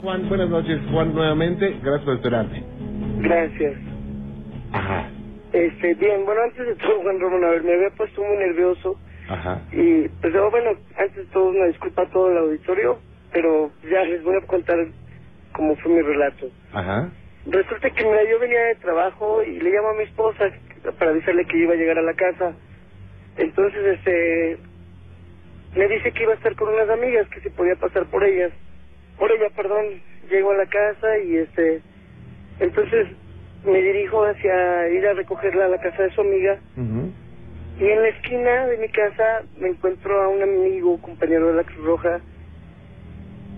Juan, buenas noches, Juan, nuevamente. Gracias por esperarme. Gracias. Ajá, Este, bien, bueno, antes de todo, Juan Ramón, a ver, me había puesto muy nervioso ajá. y, pues, oh, bueno, antes de todo, una disculpa a todo el auditorio, pero ya les voy a contar cómo fue mi relato. Ajá. Resulta que, mira, yo venía de trabajo y le llamo a mi esposa para avisarle que iba a llegar a la casa. Entonces, este, me dice que iba a estar con unas amigas, que se podía pasar por ellas. Por ella, perdón. Llego a la casa y, este, entonces me dirijo hacia ir a recogerla a la casa de su amiga. Y en la esquina de mi casa me encuentro a un amigo, compañero de la Cruz Roja,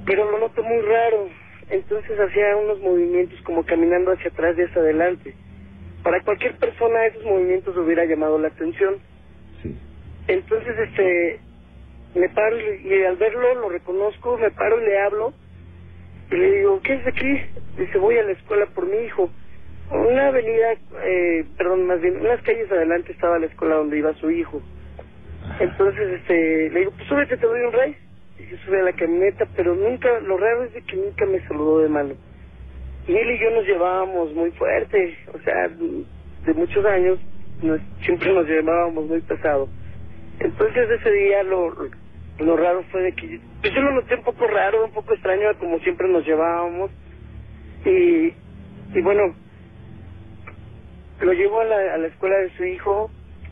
pero lo noto muy raro. Entonces hacía unos movimientos como caminando hacia atrás y hacia adelante. Para cualquier persona esos movimientos hubiera llamado la atención. Sí. Entonces, este, me paro y, y al verlo lo reconozco, me paro y le hablo y le digo, ¿qué es aquí? Dice, voy a la escuela por mi hijo. Una avenida, eh, perdón, más bien, unas calles adelante estaba la escuela donde iba su hijo. Entonces, este, le digo, pues súbete, te doy un rey. Y se sube a la camioneta, pero nunca, lo raro es de que nunca me saludó de mano. Y él y yo nos llevábamos muy fuerte, o sea, de muchos años, nos- siempre nos llevábamos muy pesado. Entonces ese día lo, lo raro fue de que, pues yo lo noté un poco raro, un poco extraño como siempre nos llevábamos. Y, y bueno, lo llevo a la, a la escuela de su hijo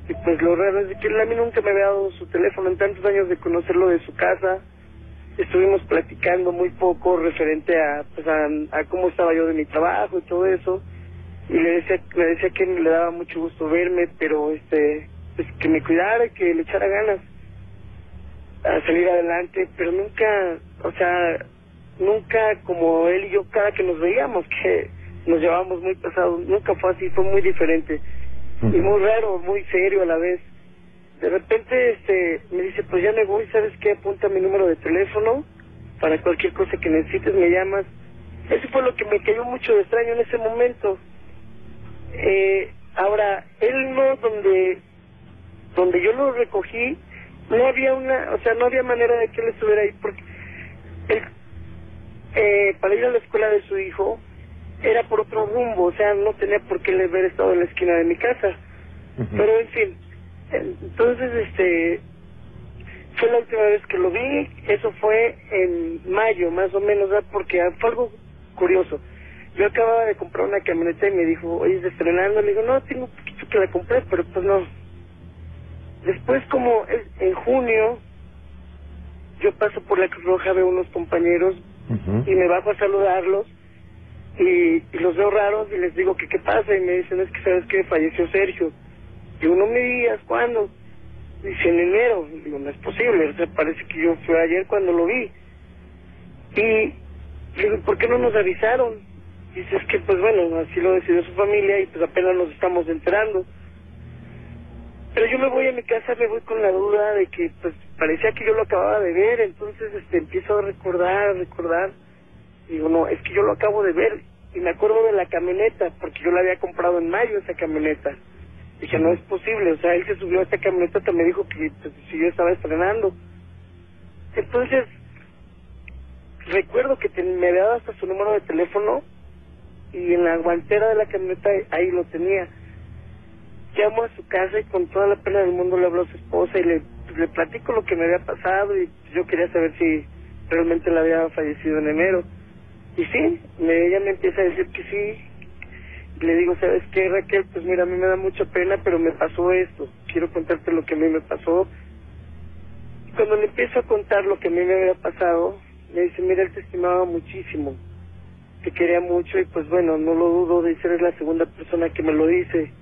y pues lo raro es de que él a mí nunca me había dado su teléfono en tantos años de conocerlo de su casa. Estuvimos platicando muy poco referente a, pues a, a cómo estaba yo de mi trabajo y todo eso. Y le decía, me decía que le daba mucho gusto verme, pero este, pues que me cuidara y que le echara ganas a salir adelante, pero nunca, o sea, nunca como él y yo cada que nos veíamos, que nos llevábamos muy pesados, nunca fue así, fue muy diferente y muy raro, muy serio a la vez. De repente este me dice, pues ya me voy, ¿sabes qué? Apunta mi número de teléfono para cualquier cosa que necesites, me llamas. Eso fue lo que me cayó mucho de extraño en ese momento. Eh, ahora, él no, donde, donde yo lo recogí, no había una, o sea, no había manera de que él estuviera ahí, porque él, eh, para ir a la escuela de su hijo era por otro rumbo, o sea, no tenía por qué él haber estado en la esquina de mi casa. Pero en fin, entonces este fue la última vez que lo vi, eso fue en mayo más o menos, ¿verdad? porque fue algo curioso. Yo acababa de comprar una camioneta y me dijo, oye, ¿estás estrenando? Le digo, no, tengo un poquito que la compré, pero pues no. Después como es- en junio, yo paso por la Cruz Roja, veo unos compañeros y me bajo a saludarlos y, y los veo raros y les digo que qué pasa y me dicen es que sabes que falleció Sergio digo no me digas cuándo dice en enero digo no es posible o sea, parece que yo fui ayer cuando lo vi y digo ¿por qué no nos avisaron? dice es que pues bueno así lo decidió su familia y pues apenas nos estamos enterando pero yo me voy a mi casa, me voy con la duda de que pues parecía que yo lo acababa de ver, entonces este empiezo a recordar, a recordar. Digo, no, es que yo lo acabo de ver y me acuerdo de la camioneta, porque yo la había comprado en mayo esa camioneta. Dije, no es posible, o sea, él se subió a esta camioneta, hasta me dijo que pues, si yo estaba estrenando. Entonces, recuerdo que te- me había dado hasta su número de teléfono y en la guantera de la camioneta ahí lo tenía llamo a su casa y con toda la pena del mundo le hablo a su esposa y le, le platico lo que me había pasado y yo quería saber si realmente la había fallecido en enero. Y sí, ella me empieza a decir que sí. Y le digo, ¿sabes qué, Raquel? Pues mira, a mí me da mucha pena, pero me pasó esto. Quiero contarte lo que a mí me pasó. Y cuando le empiezo a contar lo que a mí me había pasado, me dice, mira, él te estimaba muchísimo. Te quería mucho y pues bueno, no lo dudo de ser la segunda persona que me lo dice.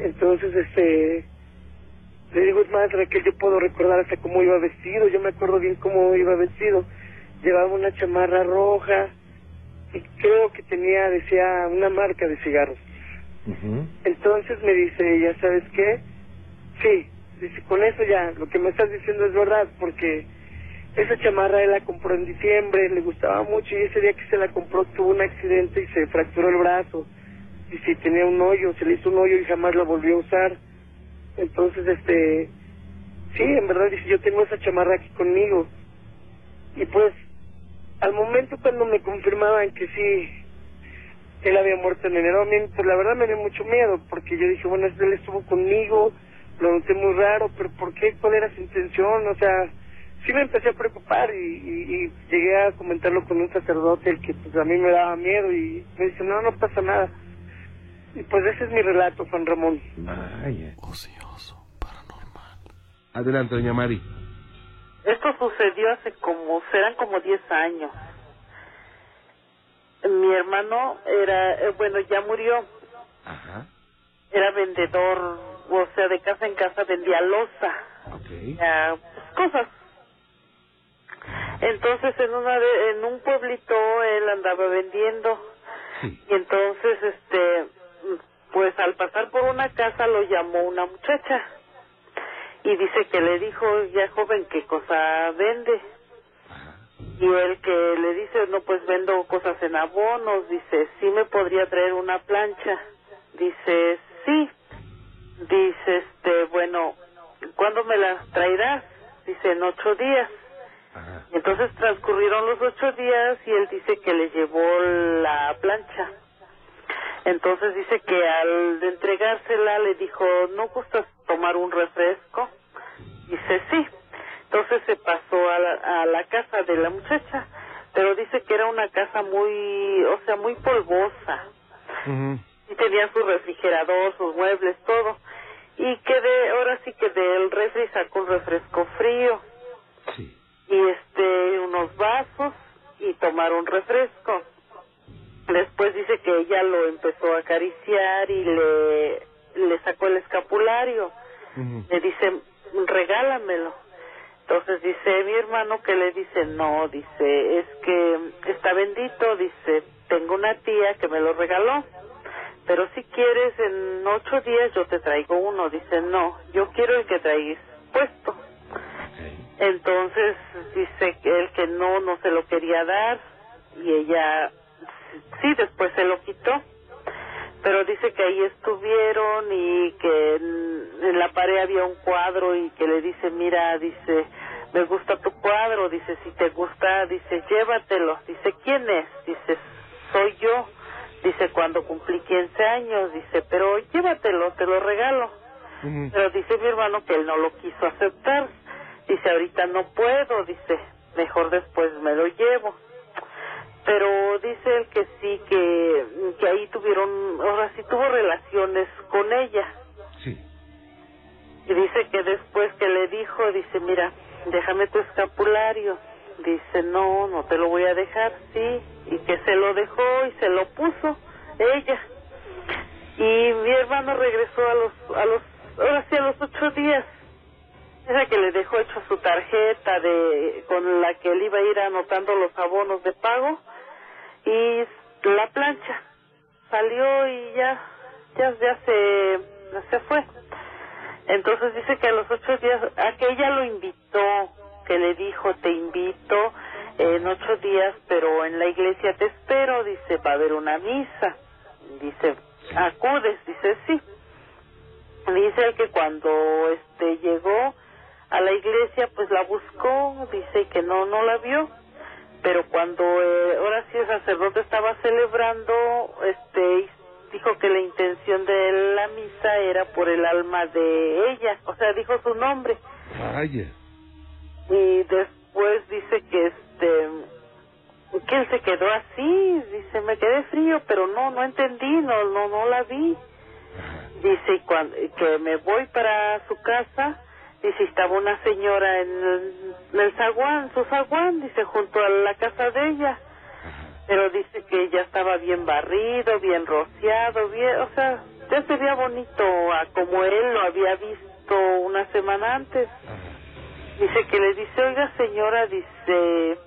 Entonces, este, le digo, es más, Raquel, yo puedo recordar hasta cómo iba vestido, yo me acuerdo bien cómo iba vestido. Llevaba una chamarra roja y creo que tenía, decía, una marca de cigarros. Entonces me dice ella, ¿sabes qué? Sí, dice, con eso ya, lo que me estás diciendo es verdad, porque esa chamarra él la compró en diciembre, le gustaba mucho y ese día que se la compró tuvo un accidente y se fracturó el brazo. Y si tenía un hoyo, se le hizo un hoyo y jamás la volvió a usar. Entonces, este, sí, en verdad dice, yo tengo esa chamarra aquí conmigo. Y pues, al momento cuando me confirmaban que sí, él había muerto en enero, a mí, pues la verdad me dio mucho miedo, porque yo dije, bueno, él estuvo conmigo, lo noté muy raro, pero ¿por qué? ¿Cuál era su intención? O sea, sí me empecé a preocupar y, y, y llegué a comentarlo con un sacerdote, el que pues a mí me daba miedo y me dice, no, no pasa nada. Y pues ese es mi relato, Juan Ramón. Vaya. Ocioso, paranormal. Adelante, doña Mari. Esto sucedió hace como, serán como 10 años. Mi hermano era, eh, bueno, ya murió, Ajá. era vendedor, o sea, de casa en casa vendía loza, Ok. ya, pues, cosas. Entonces en una de- en un pueblito él andaba vendiendo Sí. y entonces este pues al pasar por una casa lo llamó una muchacha y dice que le dijo ya joven qué cosa vende Ajá. y él que le dice no pues vendo cosas en abonos dice sí me podría traer una plancha dice sí dice este bueno ¿cuándo me la traerás? dice en ocho días Ajá. entonces transcurrieron los ocho días y él dice que le llevó la plancha. Entonces dice que al entregársela le dijo, ¿no gustas tomar un refresco? Dice, sí. Entonces se pasó a la, a la casa de la muchacha, pero dice que era una casa muy, o sea, muy polvosa. Y tenía su refrigerador, sus muebles, todo. Y que de, ahora sí que del refri sacó un refresco frío Sí. y este unos vasos y tomar un refresco. Después dice que ella lo empezó a acariciar y le, le sacó el escapulario. Le dice, regálamelo. Entonces dice mi hermano que le dice, no, dice, es que está bendito, dice, tengo una tía que me lo regaló. Pero si quieres, en ocho días yo te traigo uno. Dice, no, yo quiero el que traes puesto. Entonces dice que él que no, no se lo quería dar y ella sí, después se lo quitó. Pero dice que ahí estuvieron y que en, en la pared había un cuadro y que le dice, mira, dice, me gusta tu cuadro, dice, si te gusta, dice, llévatelo. Dice, ¿quién es? Dice, soy yo. Dice, cuando cumplí 15 años, dice, pero llévatelo, te lo regalo. Pero dice mi hermano que él no lo quiso aceptar. Dice, ahorita no puedo, dice, mejor después me lo llevo. Pero dice él que sí, que, que ahí tuvieron, ahora sí tuvo relaciones con ella. Sí. Y dice que después que le dijo, dice, mira, déjame tu escapulario. Dice, no, no te lo voy a dejar, sí. Y que se lo dejó y se lo puso ella. Y mi hermano regresó a los, a los, ahora sí a los ocho días. Dice que le dejó hecho su tarjeta de, anotando los abonos de pago y la plancha. Salió y ya, ya, ya se, se fue. Entonces dice que a los ocho días, a que ella lo invitó, que le dijo, te invito en ocho días, pero en la iglesia te espero, dice, va a haber una misa. Dice, acudes, dice, sí. Dice él que cuando este llegó a la iglesia, pues la buscó, dice que no, no la vio. Pero cuando eh, ahora sí el sacerdote estaba celebrando, este dijo que la intención de la misa era por el alma de ella, o sea, dijo su nombre. Vaya. Y después dice que este que él se quedó así, dice, me quedé frío, pero no, no entendí, no, no, no la vi. Dice cuando, que me voy para su casa, dice, estaba una señora en el, en el zaguán, su zaguán, dice, junto a la casa de ella. Pero dice que ya estaba bien barrido, bien rociado, bien, o sea, ya se veía bonito a como él lo había visto una semana antes. Dice que le dice, oiga señora, dice,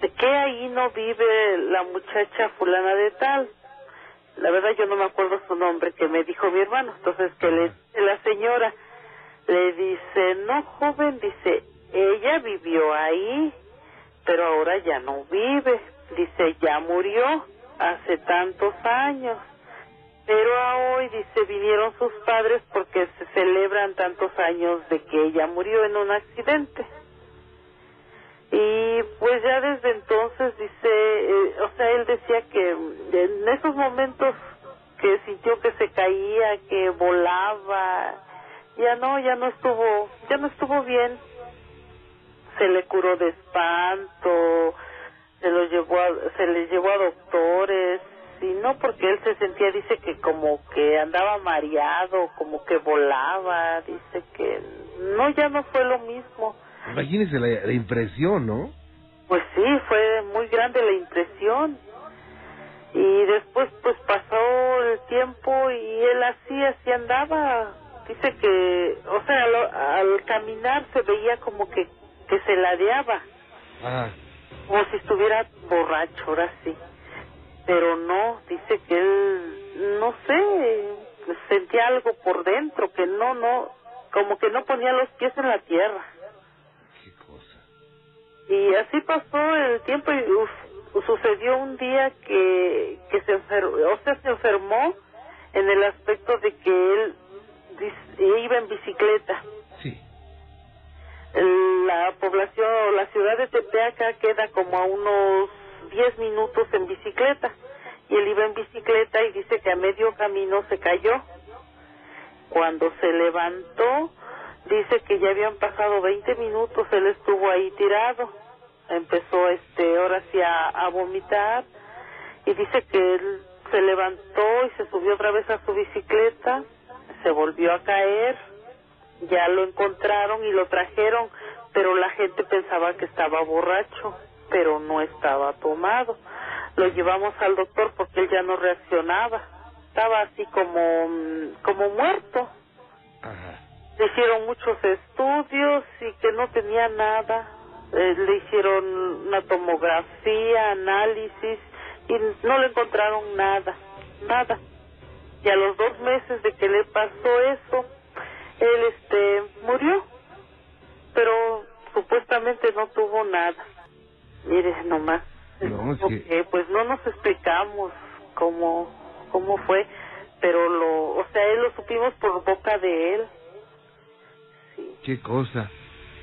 ¿de qué ahí no vive la muchacha fulana de tal? La verdad yo no me acuerdo su nombre que me dijo mi hermano. Entonces que le dice la señora, le dice, no, joven, dice, ella vivió ahí, pero ahora ya no vive. Dice, ya murió hace tantos años. Pero a hoy, dice, vinieron sus padres porque se celebran tantos años de que ella murió en un accidente. Y pues ya desde entonces, dice, eh, o sea, él decía que en esos momentos que sintió que se caía, que volaba, ya no estuvo, ya no estuvo bien. Se le curó de espanto, se lo llevó a, se le llevó a doctores y no porque él se sentía dice que como que andaba mareado, como que volaba, dice que no ya no fue lo mismo. Imagínese la, la impresión, ¿no? Pues sí, fue muy grande la impresión. Y después pues pasó el tiempo y él así, así andaba. Dice que, o sea, lo- al caminar se veía como que, que se ladeaba, Ah, como si estuviera borracho, ahora sí. Pero no, dice que él, no sé, sentía algo por dentro, que no, no, como que no ponía los pies en la tierra. qué cosa. Y así pasó el tiempo y uf, sucedió un día que, que se enfermó, o sea, se enfermó en el aspecto de que él iba en bicicleta. Sí. La población, la ciudad de Tepeaca queda como a unos 10 minutos en bicicleta. Y él iba en bicicleta y dice que a medio camino se cayó. Cuando se levantó, dice que ya habían pasado 20 minutos, él estuvo ahí tirado. Empezó, este, ahora sí a, a vomitar. Y dice que él se levantó y se subió otra vez a su bicicleta, se volvió a caer ya lo encontraron y lo trajeron, pero la gente pensaba que estaba borracho, pero no estaba tomado. Lo llevamos al doctor porque él ya no reaccionaba, estaba así como, mm, como muerto. Ajá. Le hicieron muchos estudios y que no tenía nada. Eh, le hicieron una tomografía, análisis y no le encontraron nada, nada. Y a los dos meses de que le pasó eso, él este murió, pero supuestamente no tuvo nada. Mire nomás, No, porque, pues no nos explicamos cómo cómo fue, pero lo, o sea, él lo supimos por boca de él. Sí. Qué cosa.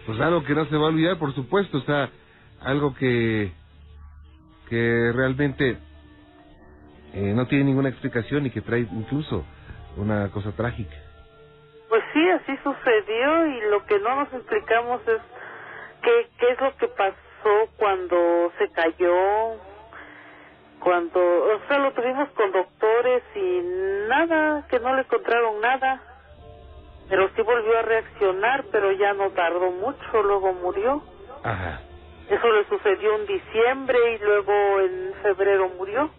Pues algo que no se va a olvidar, por supuesto, o sea, algo que que realmente eh, no tiene ninguna explicación y que trae incluso una cosa trágica. Pues sí, así sucedió y lo que no nos explicamos es qué, qué es lo que pasó cuando se cayó, cuando, o sea, lo tuvimos con doctores y nada, que no le encontraron nada, pero sí volvió a reaccionar, pero ya no tardó mucho, luego murió. Ajá. Eso le sucedió en diciembre y luego en febrero murió.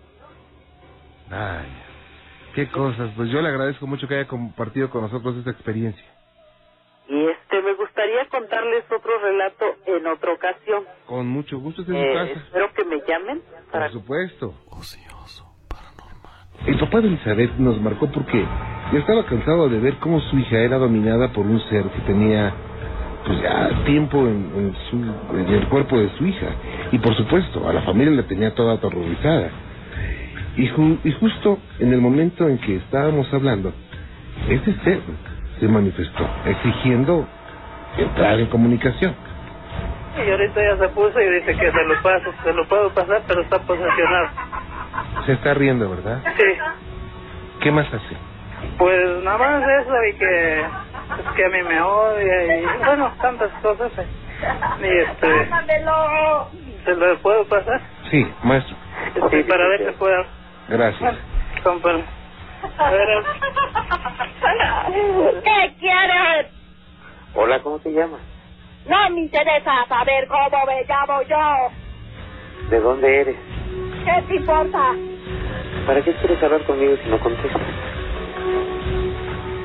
Ay, qué cosas. Pues yo le agradezco mucho que haya compartido con nosotros esta experiencia. Y este, me gustaría contarles otro relato en otra ocasión. Con mucho gusto en Eh, su casa. espero que me llamen para Por supuesto. Ocioso, paranormal. El papá de Elizabeth nos marcó porque ya estaba cansado de ver cómo su hija era dominada por un ser que tenía pues ya tiempo en, en su, en el cuerpo de su hija. Y por supuesto, a la familia la tenía toda aterrorizada. Y, ju- y justo en el momento en que estábamos hablando, este ser se manifestó, exigiendo entrar en comunicación. Y ahorita ya se puso y dice que se lo paso, se lo puedo pasar, pero está posesionado. Se está riendo, ¿verdad? Sí, ¿Qué más hace? pues nada más eso y que, pues que a mí me odia y bueno, tantas cosas. eh. Y este, ¿se lo puedo pasar? Sí, maestro. Sí, para ver si puedo. Gracias. ¿Qué quieres? Hola, ¿cómo te llamas? No me interesa saber cómo me llamo yo. ¿De dónde eres? ¿Qué te importa? ¿Para qué quieres hablar conmigo si no contestas?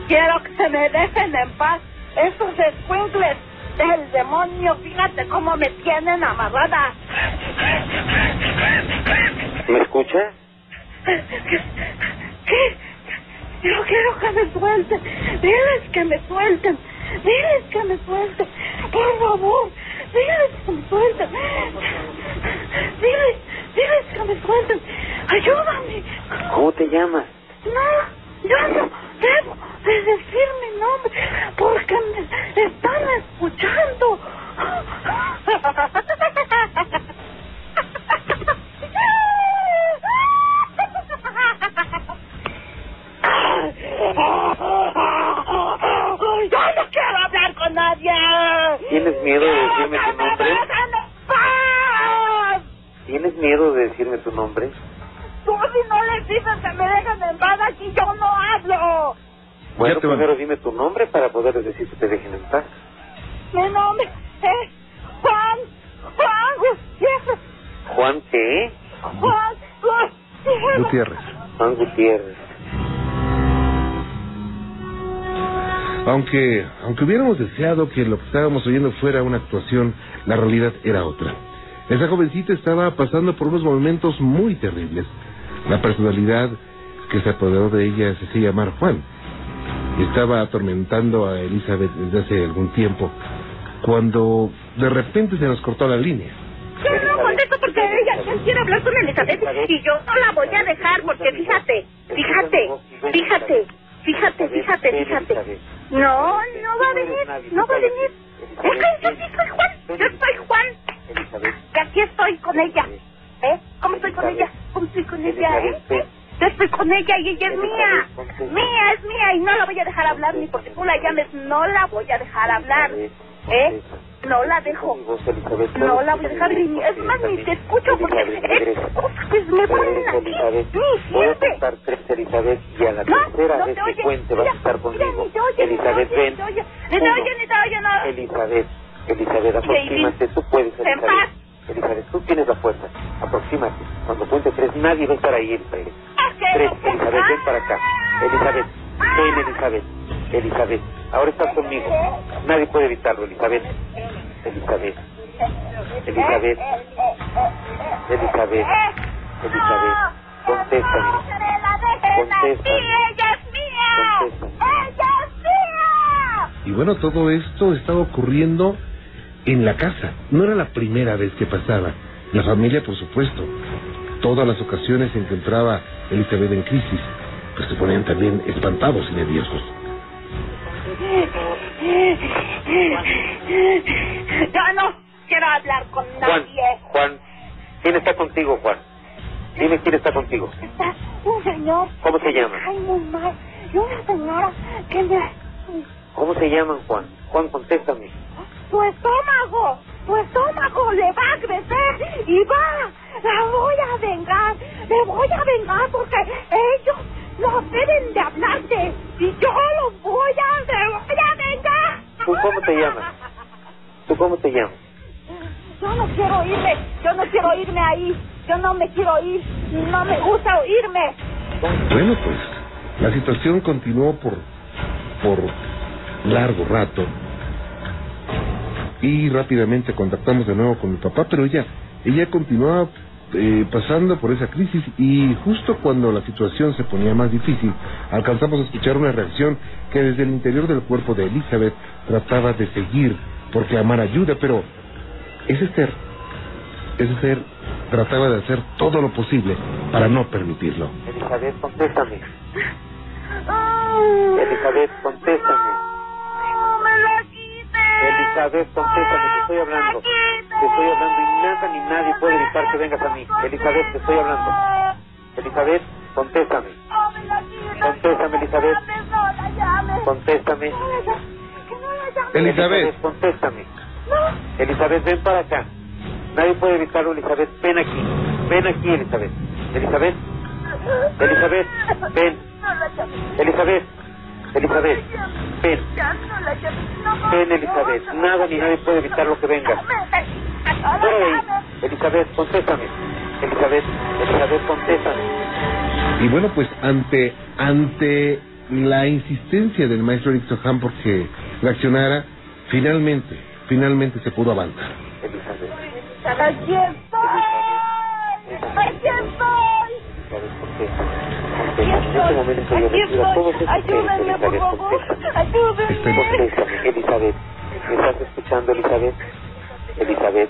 Quiero que se me dejen en paz esos escuincles del demonio. Fíjate cómo me tienen amarrada. ¿Me escuchas? ¿Qué? Yo quiero que me suelten. Diles que me suelten. Diles que me suelten. Por favor. Diles que me suelten. Diles, diles que me suelten. Ayúdame. ¿Cómo te llamas? No, yo no debo de decir mi nombre porque me están escuchando. tienes miedo de decirme tu nombre? ¿Tienes miedo de decirme tu nombre? Tú si no les dices que me dejan en paz aquí, yo no hablo. Bueno, primero dime tu nombre para poder decir que te dejen en paz. Mi nombre es Juan, Juan Gutiérrez. ¿Juan qué? Juan Gutiérrez. Juan Gutiérrez. Aunque, aunque hubiéramos deseado que lo que estábamos oyendo fuera una actuación, la realidad era otra. Esa jovencita estaba pasando por unos momentos muy terribles. La personalidad que se apoderó de ella se hacía llamar Juan. Estaba atormentando a Elizabeth desde hace algún tiempo, cuando de repente se nos cortó la línea. Yo no contesto porque ella quiere hablar con Elizabeth y yo no la voy a dejar porque fíjate, fíjate, fíjate, fíjate, fíjate, fíjate. No, no va a venir, no va a venir. Es que yo sí soy Juan, yo soy Juan. Y aquí estoy con ella. ¿Eh? ¿Cómo estoy con ella? ¿Cómo estoy con ella? ¿Eh? Yo estoy con ella y ella es mía. Mía, es mía y no la voy a dejar hablar ni porque tú la llames, no la voy a dejar hablar. ¿Eh? No la dejo. No la voy a dejar ni... Es más, ni te escucho porque... Es... Pues me ponen aquí. Ni Voy a contar tres, Elizabeth, y a la tercera vez que cuente vas a estar conmigo. Elizabeth, ven. Ni te oye, ni te Uno. oye, ni te oye, no. Elizabeth, Elizabeth, aproxímate, tú puedes, Elizabeth. Elizabeth, tú tienes la fuerza, aproxímate. Cuando cuente tres, nadie va a estar ahí, Elizabeth. Tres, Elizabeth, ven para acá. Elizabeth, ven, Elizabeth. Elizabeth, ahora estás conmigo. Nadie puede evitarlo, Elizabeth. Elizabeth, Elizabeth, Elizabeth, Elizabeth, contéstame. Contéstame. Y bueno, todo esto estaba ocurriendo en la casa. No era la primera vez que pasaba. La familia, por supuesto. Todas las ocasiones se encontraba Elizabeth en crisis, pues se ponían también espantados y nerviosos. Yo no quiero hablar con Juan, nadie. Juan, ¿quién está contigo, Juan? Dime quién está contigo. Está un señor. ¿Cómo se llama? Ay, muy mal. Y una señora que me... ¿Cómo se llaman, Juan? Juan, contéstame. Tu estómago, tu estómago le va a crecer y va. La voy a vengar. Le voy a vengar porque ellos no deben de hablarte. Y yo los voy a, le voy a vengar. ¿Tú cómo te llamas? ¿Tú cómo te llamas? Yo no quiero irme, yo no quiero irme ahí, yo no me quiero ir, no me gusta oírme. Bueno, pues la situación continuó por, por largo rato y rápidamente contactamos de nuevo con mi papá, pero ella, ella continuaba eh, pasando por esa crisis y justo cuando la situación se ponía más difícil, alcanzamos a escuchar una reacción que desde el interior del cuerpo de Elizabeth trataba de seguir por clamar ayuda, pero ese ser, ese ser trataba de hacer todo lo posible para no permitirlo. Elizabeth, contéstame. Elizabeth, contéstame. No me. Elizabeth, contéstame, te estoy hablando. Te estoy hablando y nada ni nadie puede evitar que vengas a mí. Elizabeth, te estoy hablando. Elizabeth, contéstame. Contéstame, Elizabeth. Contéstame. Elizabeth. contéstame. Elizabeth, ven para acá. Nadie puede evitarlo, Elizabeth. Ven aquí. Ven aquí, Elizabeth. Elizabeth. Elizabeth, ven. Elizabeth. Elizabeth, ven. Ven, Elizabeth. Nada ni nadie puede evitar lo que venga. Elizabeth, contéstame. Elizabeth, Elizabeth, contéstame. Y bueno, pues ante ante la insistencia del maestro Eric Soham porque reaccionara, finalmente, finalmente se pudo avanzar. Elizabeth, Aquí estoy. Aquí estoy. Elizabeth, En este momento yo Aquí recibo todos estoy. esos seres, Ayúdenme, por Elizabeth, favor. contéstame. Ayúdenme. Elizabeth. ¿Me estás escuchando, Elizabeth? Elizabeth.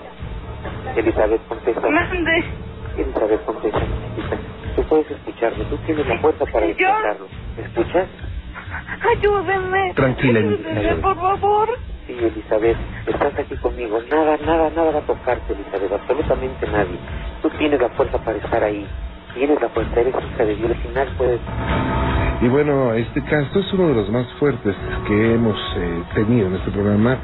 Elizabeth, contéstame. Mande. Elizabeth, contéstame. Tú puedes escucharme, tú tienes la fuerza para escucharlo. ¿Me escuchas? Ayúdenme. Tranquila, Ayúdenme, Elizabeth. por favor. Sí, Elizabeth, estás aquí conmigo. Nada, nada, nada va a tocarte, Elizabeth. Absolutamente nadie. Tú tienes la fuerza para estar ahí. Tienes la fuerza, eres hija de Dios y nadie puede... Y bueno, este caso es uno de los más fuertes que hemos eh, tenido en este programa.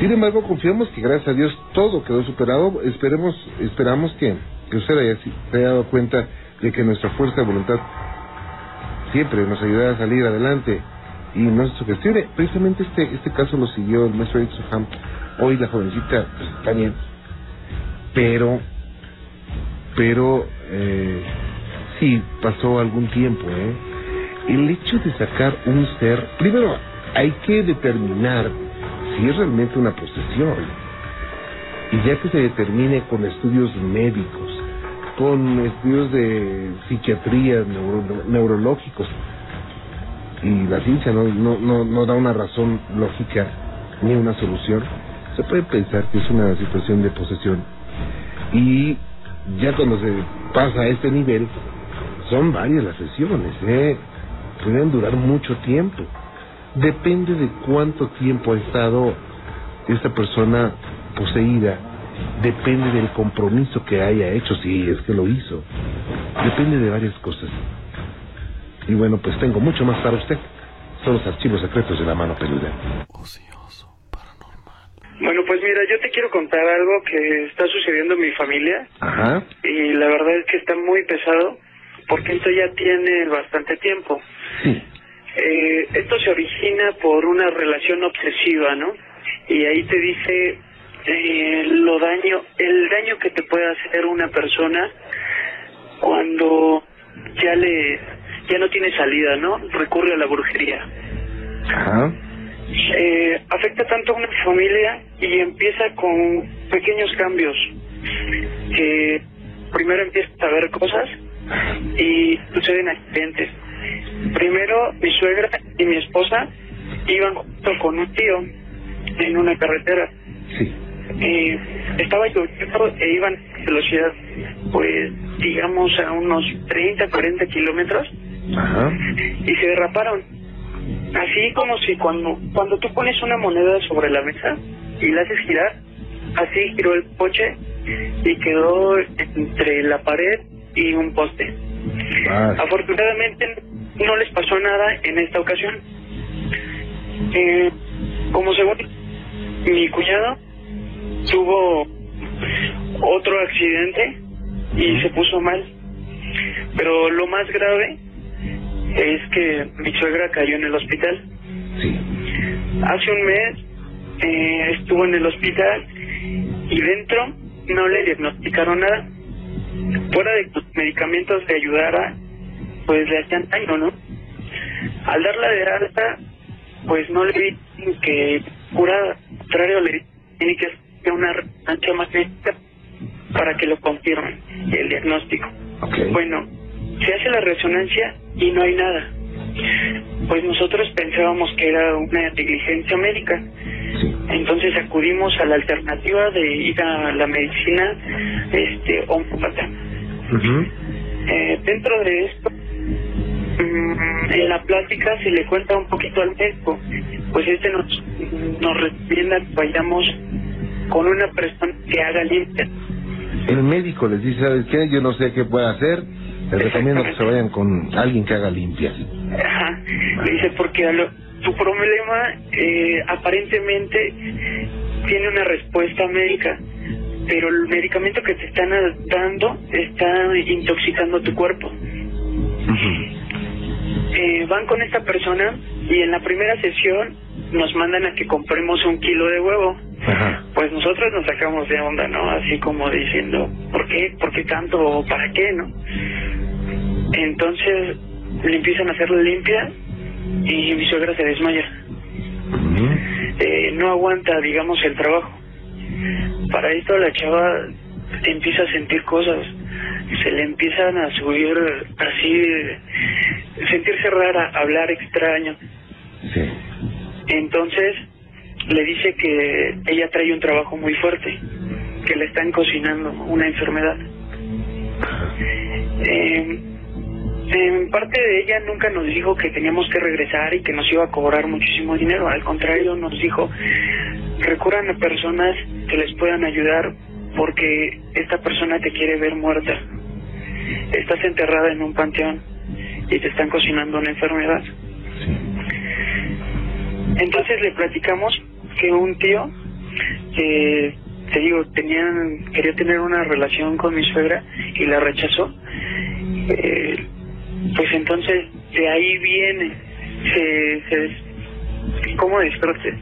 Sin embargo, confiamos que gracias a Dios todo quedó superado. Esperemos, esperamos que, que usted haya, haya dado cuenta de que nuestra fuerza de voluntad siempre nos ayudará a salir adelante y no se sugestione. Precisamente este este caso lo siguió el maestro Soham. Hoy la jovencita pues, bien, pero pero eh, sí pasó algún tiempo. ¿eh? El hecho de sacar un ser, primero hay que determinar si es realmente una posesión y ya que se determine con estudios médicos, con estudios de psiquiatría, neuro- neurológicos, y la ciencia no, no, no, no da una razón lógica ni una solución, se puede pensar que es una situación de posesión. Y ya cuando se pasa a este nivel, son varias las sesiones, ¿eh? pueden durar mucho tiempo. Depende de cuánto tiempo ha estado esta persona poseída, depende del compromiso que haya hecho, si es que lo hizo. Depende de varias cosas. Y bueno, pues tengo mucho más para usted. Son los archivos secretos de la mano peluda. Ocioso, paranormal. Bueno, pues mira, yo te quiero contar algo que está sucediendo en mi familia Ajá. y la verdad es que está muy pesado porque esto ya tiene bastante tiempo. Sí. Eh, esto se origina por una relación obsesiva, ¿no? Y ahí te dice eh, lo daño, el daño que te puede hacer una persona cuando ya le, ya no tiene salida, ¿no? Recurre a la brujería. Ajá. Eh, afecta tanto a una familia y empieza con pequeños cambios que primero empiezas a ver cosas y suceden accidentes. Primero mi suegra y mi esposa iban junto con un tío en una carretera. Sí. Eh, estaba lloviendo e iban a velocidad, pues digamos a unos 30, 40 kilómetros Ajá. y se derraparon. Así como si cuando, cuando tú pones una moneda sobre la mesa y la haces girar, así giró el coche y quedó entre la pared y un poste. Afortunadamente no les pasó nada en esta ocasión. Eh, como según mi cuñado tuvo otro accidente y se puso mal. Pero lo más grave es que mi suegra cayó en el hospital. sí. Hace un mes eh, estuvo en el hospital y dentro no le diagnosticaron nada. Fuera de que los medicamentos le ayudara, pues le hacían daño, ¿no? Al darla de alta, pues no le vi que curada. Al contrario, le tiene que hacer una resonancia magnética para que lo confirmen, el diagnóstico. Bueno, se hace la resonancia y no hay nada. Pues nosotros pensábamos que era una negligencia médica. Sí. Entonces acudimos a la alternativa de ir a la medicina este homópata. Ujú. Eh, dentro de esto, mm, en la plática se le cuenta un poquito al médico, pues este nos, nos recomienda que vayamos con una persona que haga limpia. El médico les dice, ¿sabes qué? Yo no sé qué puede hacer. Les recomiendo que se vayan con alguien que haga limpias. Ajá. Le dice, porque lo- tu problema eh, aparentemente tiene una respuesta médica, pero el medicamento que te están dando está intoxicando tu cuerpo. Eh, van con esta persona y en la primera sesión nos mandan a que compremos un kilo de huevo. Ajá. Pues nosotros nos sacamos de onda, ¿no? Así como diciendo, ¿por qué? ¿Por qué tanto? ¿O para qué, no? Entonces le empiezan a hacer limpia y mi suegra se desmaya. Eh, no aguanta, digamos, el trabajo. Para esto la chava empieza a sentir cosas. Se le empiezan a subir así, sentirse rara, hablar extraño. Sí. Entonces le dice que ella trae un trabajo muy fuerte, que le están cocinando una enfermedad. Eh, en parte de ella nunca nos dijo que teníamos que regresar y que nos iba a cobrar muchísimo dinero. Al contrario, nos dijo, recurran a personas que les puedan ayudar porque esta persona te quiere ver muerta. Estás enterrada en un panteón y te están cocinando una enfermedad. Entonces le platicamos que un tío que te digo, tenían, quería tener una relación con mi suegra y la rechazó. Eh, pues entonces de ahí viene, se, se ¿cómo destroce?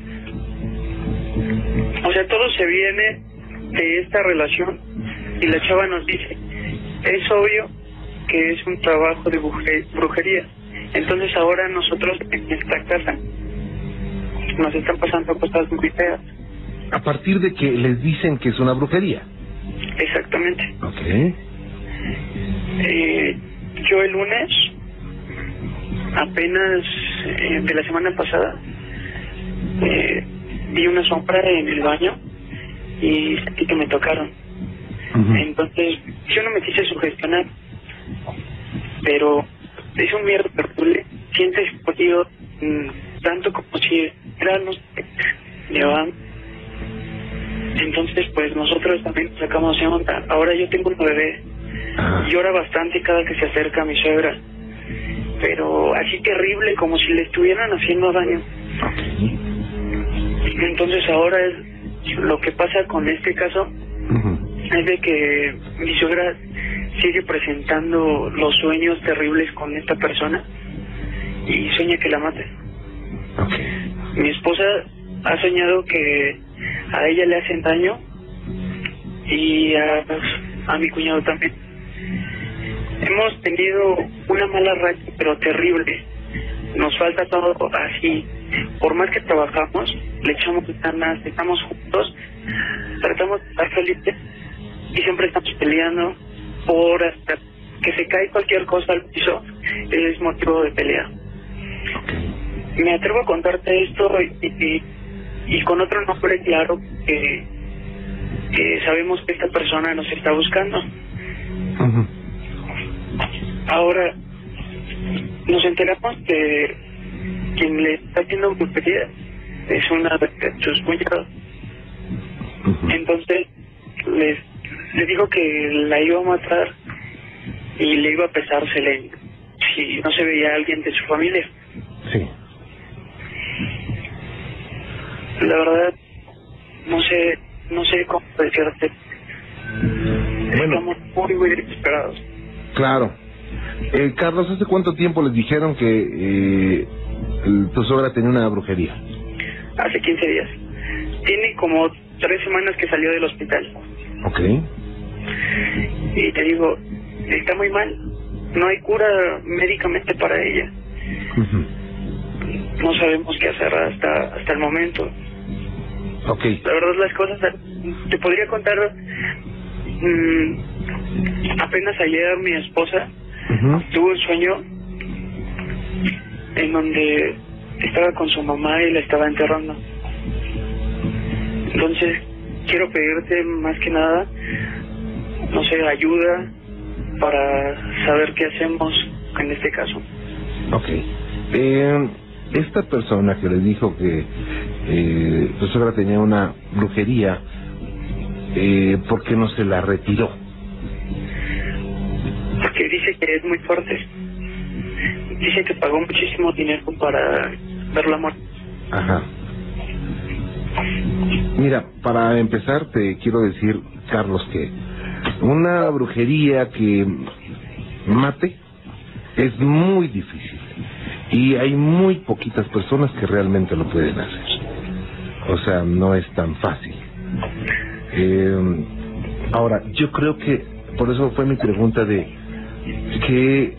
O sea, todo se viene de esta relación y la chava nos dice, es obvio que es un trabajo de bruje- brujería. Entonces ahora nosotros en esta casa nos están pasando cosas muy feas. A partir de que les dicen que es una brujería. Exactamente. Ok. Eh, yo el lunes, apenas eh, de la semana pasada, eh, vi una sombra en el baño y sentí que me tocaron. Entonces, yo no me quise sugestionar, pero es un miedo terrible. Sientes frío mm, tanto como si era, no sé. Entonces, pues nosotros también sacamos de onda. Ahora yo tengo un bebé. Ajá. Llora bastante cada que se acerca a mi suegra. Pero así terrible, como si le estuvieran haciendo daño. Ok. Entonces ahora es lo que pasa con este caso es de que mi suegra sigue presentando los sueños terribles con esta persona y sueña que la mate. Mi esposa ha soñado que a ella le hacen daño y a, a mi cuñado también. Hemos tenido una mala racha, pero terrible. Nos falta todo así. Por más que trabajamos, le echamos ganas, estamos juntos, tratamos de estar felices y siempre estamos peleando por hasta que se cae cualquier cosa al piso, es motivo de pelea. Me atrevo a contarte esto y, y, y con otro nombre claro que, que sabemos que esta persona nos está buscando. Ahora nos enteramos que quien le está haciendo brujería es una de sus cuñados. Entonces les, le dijo que la iba a matar y le iba a pesársele si no se veía alguien de su familia. Sí. La verdad, no sé, no sé cómo decirte. Bueno. Estamos muy, muy desesperados. Claro. Eh, Carlos, ¿hace cuánto tiempo les dijeron que eh, el- tu suegra tenía una brujería? Hace 15 días. Tiene como tres semanas que salió del hospital. Ok. Y te digo, está muy mal. No hay cura médicamente para ella. No sabemos qué hacer hasta, hasta el momento. Ok. La verdad las cosas, te podría contar, mm, apenas ayer mi esposa Tuvo un sueño en donde estaba con su mamá y la estaba enterrando. Entonces, quiero pedirte más que nada, no sé, ayuda para saber qué hacemos en este caso. Ok. Eh, esta persona que les dijo que eh, tu suegra tenía una brujería, eh, ¿por qué no se la retiró? Porque dice que es muy fuerte. Dice que pagó muchísimo dinero para verla muerta. Ajá. Mira, para empezar te quiero decir, Carlos, que una brujería que mate es muy difícil y hay muy poquitas personas que realmente lo pueden hacer. O sea, no es tan fácil. Eh, ahora, yo creo que, por eso fue mi pregunta de que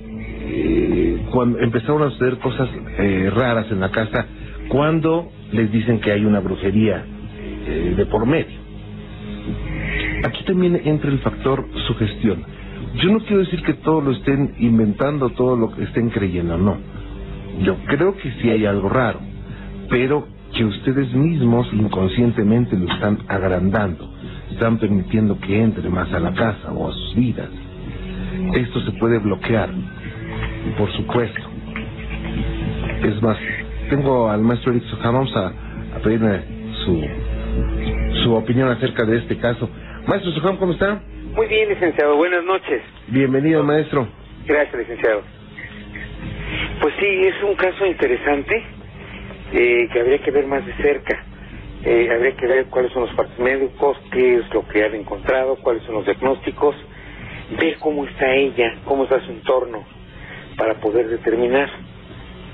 eh, cuando empezaron a suceder cosas eh, raras en la casa, cuando les dicen que hay una brujería eh, de por medio. Aquí también entra el factor sugestión. Yo no quiero decir que todo lo estén inventando, todo lo que estén creyendo, no. Yo creo que sí hay algo raro, pero que ustedes mismos inconscientemente lo están agrandando, están permitiendo que entre más a la casa o a sus vidas. Esto se puede bloquear, por supuesto. Es más, tengo al maestro Eric vamos a, a pedirle su, su opinión acerca de este caso. Maestro Soham, ¿cómo está? Muy bien, licenciado. Buenas noches. Bienvenido, maestro. Gracias, licenciado. Pues sí, es un caso interesante eh, que habría que ver más de cerca. eh, habría que ver cuáles son los partes médicos, qué es lo que han encontrado, cuáles son los diagnósticos, ver cómo está ella, cómo está su entorno, para poder determinar.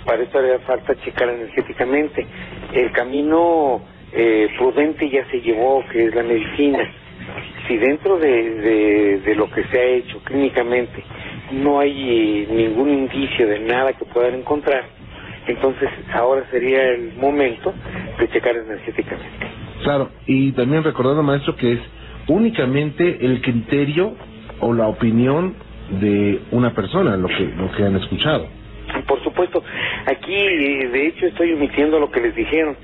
Para eso haría falta checar energéticamente. El camino eh, prudente ya se llevó, que es la medicina. Si dentro de, de, lo que se ha hecho clínicamente no hay eh, ningún indicio de nada que puedan encontrar, entonces ahora sería el momento de checar energéticamente. Claro, y también recordando, maestro, que es únicamente el criterio o la opinión de una persona lo que, lo que han escuchado. Por supuesto, aquí eh, de hecho estoy omitiendo lo que les dijeron.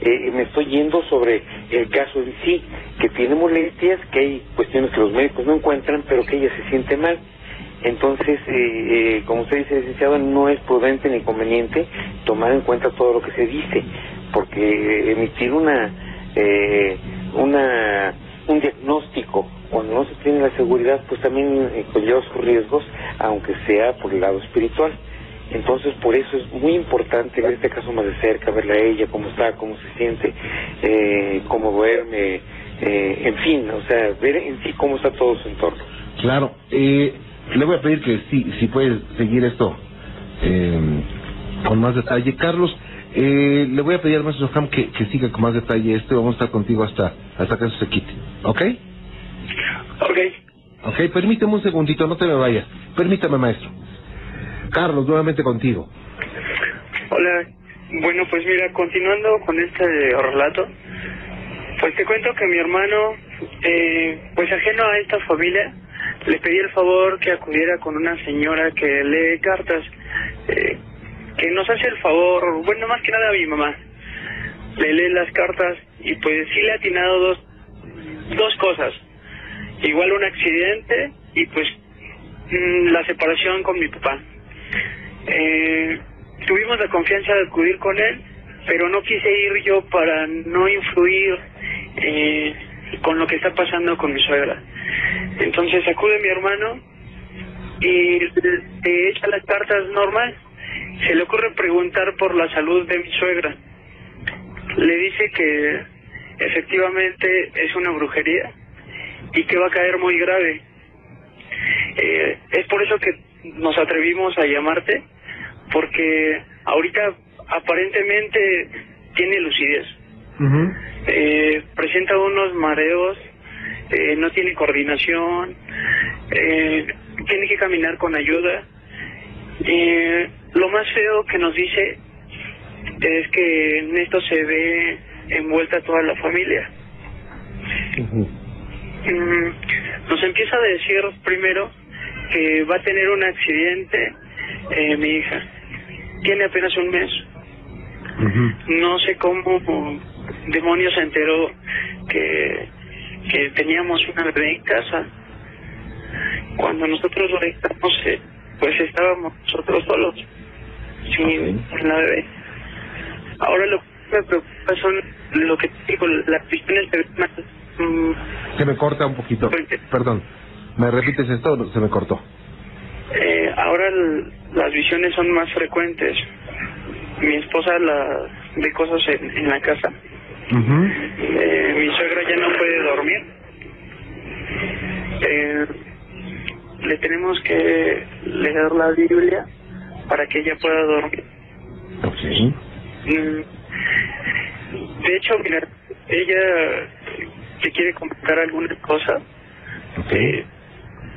Eh, me estoy yendo sobre el caso en sí, que tiene molestias, que hay cuestiones que los médicos no encuentran, pero que ella se siente mal. Entonces, eh, eh, como usted dice, licenciado, no es prudente ni conveniente tomar en cuenta todo lo que se dice, porque emitir una, eh, una, un diagnóstico cuando no se tiene la seguridad, pues también eh, conlleva sus riesgos, aunque sea por el lado espiritual. Entonces, por eso es muy importante ver este caso más de cerca, verla a ella, cómo está, cómo se siente, eh, cómo duerme, eh, en fin, o sea, ver en sí cómo está todo su entorno. Claro, eh, le voy a pedir que sí, si puede seguir esto eh, con más detalle. Carlos, eh, le voy a pedir al maestro Ham que, que siga con más detalle esto y vamos a estar contigo hasta, hasta que eso se quite. ¿Ok? Ok. Ok, permíteme un segundito, no te me vayas. Permítame, maestro. Carlos, nuevamente contigo. Hola. Bueno, pues mira, continuando con este relato, pues te cuento que mi hermano, eh, pues ajeno a esta familia, le pedí el favor que acudiera con una señora que lee cartas, eh, que nos hace el favor, bueno, más que nada a mi mamá. Le lee las cartas y pues sí le ha atinado dos, dos cosas. Igual un accidente y pues mm, la separación con mi papá. Eh, tuvimos la confianza de acudir con él, pero no quise ir yo para no influir eh, con lo que está pasando con mi suegra. Entonces acude mi hermano y le echa las cartas normal. Se le ocurre preguntar por la salud de mi suegra. Le dice que efectivamente es una brujería y que va a caer muy grave. Eh, es por eso que nos atrevimos a llamarte, porque ahorita aparentemente tiene lucidez. Eh, presenta unos mareos, eh, no tiene coordinación, eh, tiene que caminar con ayuda. Eh, lo más feo que nos dice es que en esto se ve envuelta toda la familia. Mm, nos empieza a decir primero que va a tener un accidente eh, mi hija. Tiene apenas un mes. No sé cómo demonios se enteró que, que teníamos una bebé en casa. Cuando nosotros lo dejamos, eh, pues estábamos nosotros solos, sin la bebé. Ahora lo que me preocupa son lo que digo, las visiones de mm, Se me corta un poquito. Perdón. ¿Me repites esto? Se me cortó. Eh, ahora las visiones son más frecuentes. Mi esposa la ve cosas en, en la casa. Eh, mi suegra ya no puede dormir. Eh, le tenemos que leer la Biblia para que ella pueda dormir. Ok. Mm, De hecho, mira, ella te quiere comentar alguna cosa. Ok. Eh,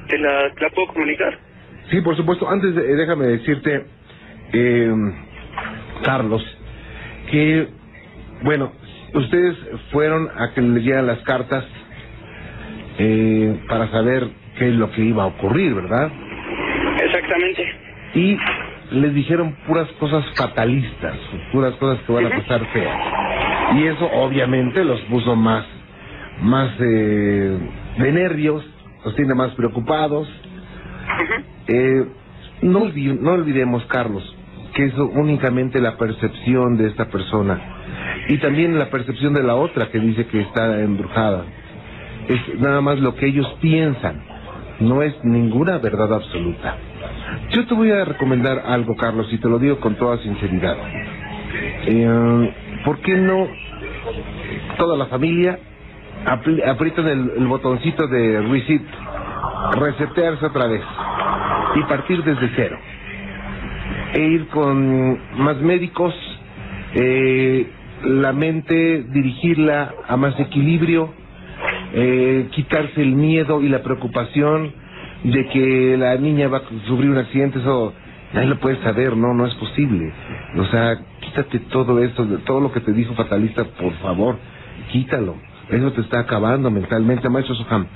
¿Te la, puedo comunicar? Sí, por supuesto. Antes, de- déjame decirte, eh, Carlos, que, bueno, ustedes fueron a que le leyeran las cartas eh, para saber qué es lo que iba a ocurrir, ¿verdad? Exactamente. Y les dijeron puras cosas fatalistas, puras cosas que van a pasar feas. Y eso obviamente los puso más, más eh, de nervios, los tiene más preocupados. Eh, no, olvi- no olvidemos, Carlos, que es únicamente la percepción de esta persona y también la percepción de la otra que dice que está embrujada. Es nada más lo que ellos piensan, no es ninguna verdad absoluta. Yo te voy a recomendar algo, Carlos, y te lo digo con toda sinceridad. Eh, ¿Por qué no toda la familia, aprietan el, el botoncito de reset, resetearse otra vez y partir desde cero. E ir con más médicos, eh, la mente dirigirla a más equilibrio, eh, quitarse el miedo y la preocupación de que la niña va a sufrir un accidente, eso nadie lo puede saber, no, no es posible. O sea, quítate todo esto, todo lo que te dijo fatalista, por favor, quítalo. Eso te está acabando mentalmente, maestro Soham.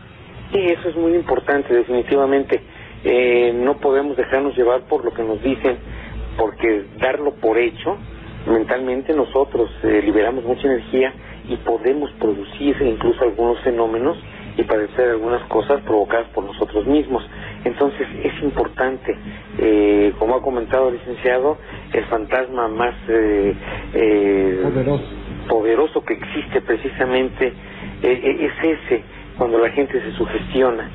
Sí, eso es muy importante, definitivamente. Eh, no podemos dejarnos llevar por lo que nos dicen, porque darlo por hecho, mentalmente nosotros eh, liberamos mucha energía y podemos producir incluso algunos fenómenos y padecer algunas cosas provocadas por nosotros mismos. Entonces es importante, eh, como ha comentado el licenciado, el fantasma más eh, eh, Poderoso. Poderoso que existe precisamente eh, eh, es ese, cuando la gente se sugestiona.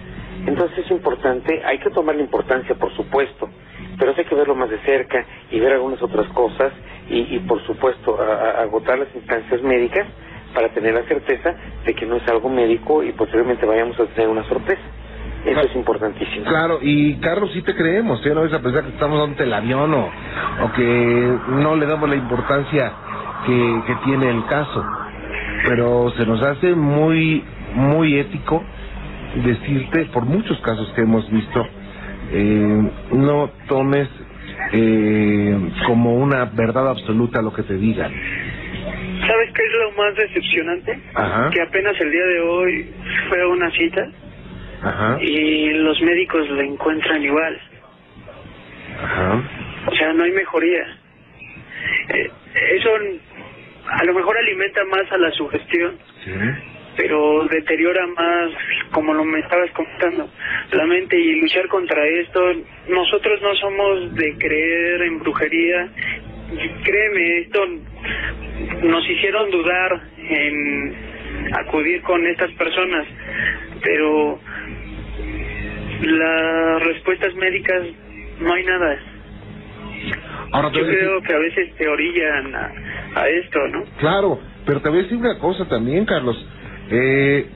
Entonces es importante, hay que tomar la importancia, por supuesto, pero hay que verlo más de cerca y ver algunas otras cosas y, y por supuesto, a- agotar las instancias médicas para tener la certeza de que no es algo médico y posteriormente vayamos a tener una sorpresa. Eso es importantísimo. Claro, y Carlos, sí te creemos, ¿eh? no es a pensar que estamos dando el avión o, o que no le damos la importancia que, que tiene el caso. Pero se nos hace muy, muy ético decirte, por muchos casos que hemos visto, eh, no tomes eh, como una verdad absoluta lo que te digan. ¿Sabes qué es lo más decepcionante? Ajá, Que apenas el día de hoy fue a una cita ajá, y los médicos la encuentran igual. ajá. O sea, no hay mejoría. Eh, eso a lo mejor alimenta más a la sugestión, Sí. pero deteriora más, como lo me estabas comentando, la mente y luchar contra esto. Nosotros no somos de creer en brujería. Créeme, esto nos hicieron dudar en acudir con estas personas, pero las respuestas médicas no hay nada. Ahora Yo creo que a veces te orillan a, a esto, ¿no? Claro, pero te voy a decir una cosa también, Carlos. Eh,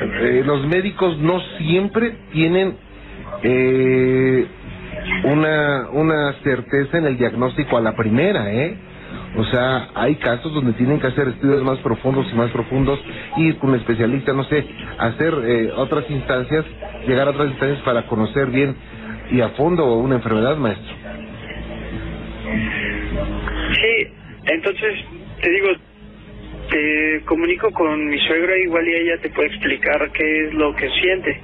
eh, los médicos no siempre tienen eh, una, una certeza en el diagnóstico a la primera, ¿eh? O sea, hay casos donde tienen que hacer estudios más profundos y más profundos, ir con un especialista, no sé, hacer eh, otras instancias, llegar a otras instancias para conocer bien y a fondo una enfermedad, maestro. Sí, entonces te digo, te comunico con mi suegra, igual y ella te puede explicar qué es lo que siente.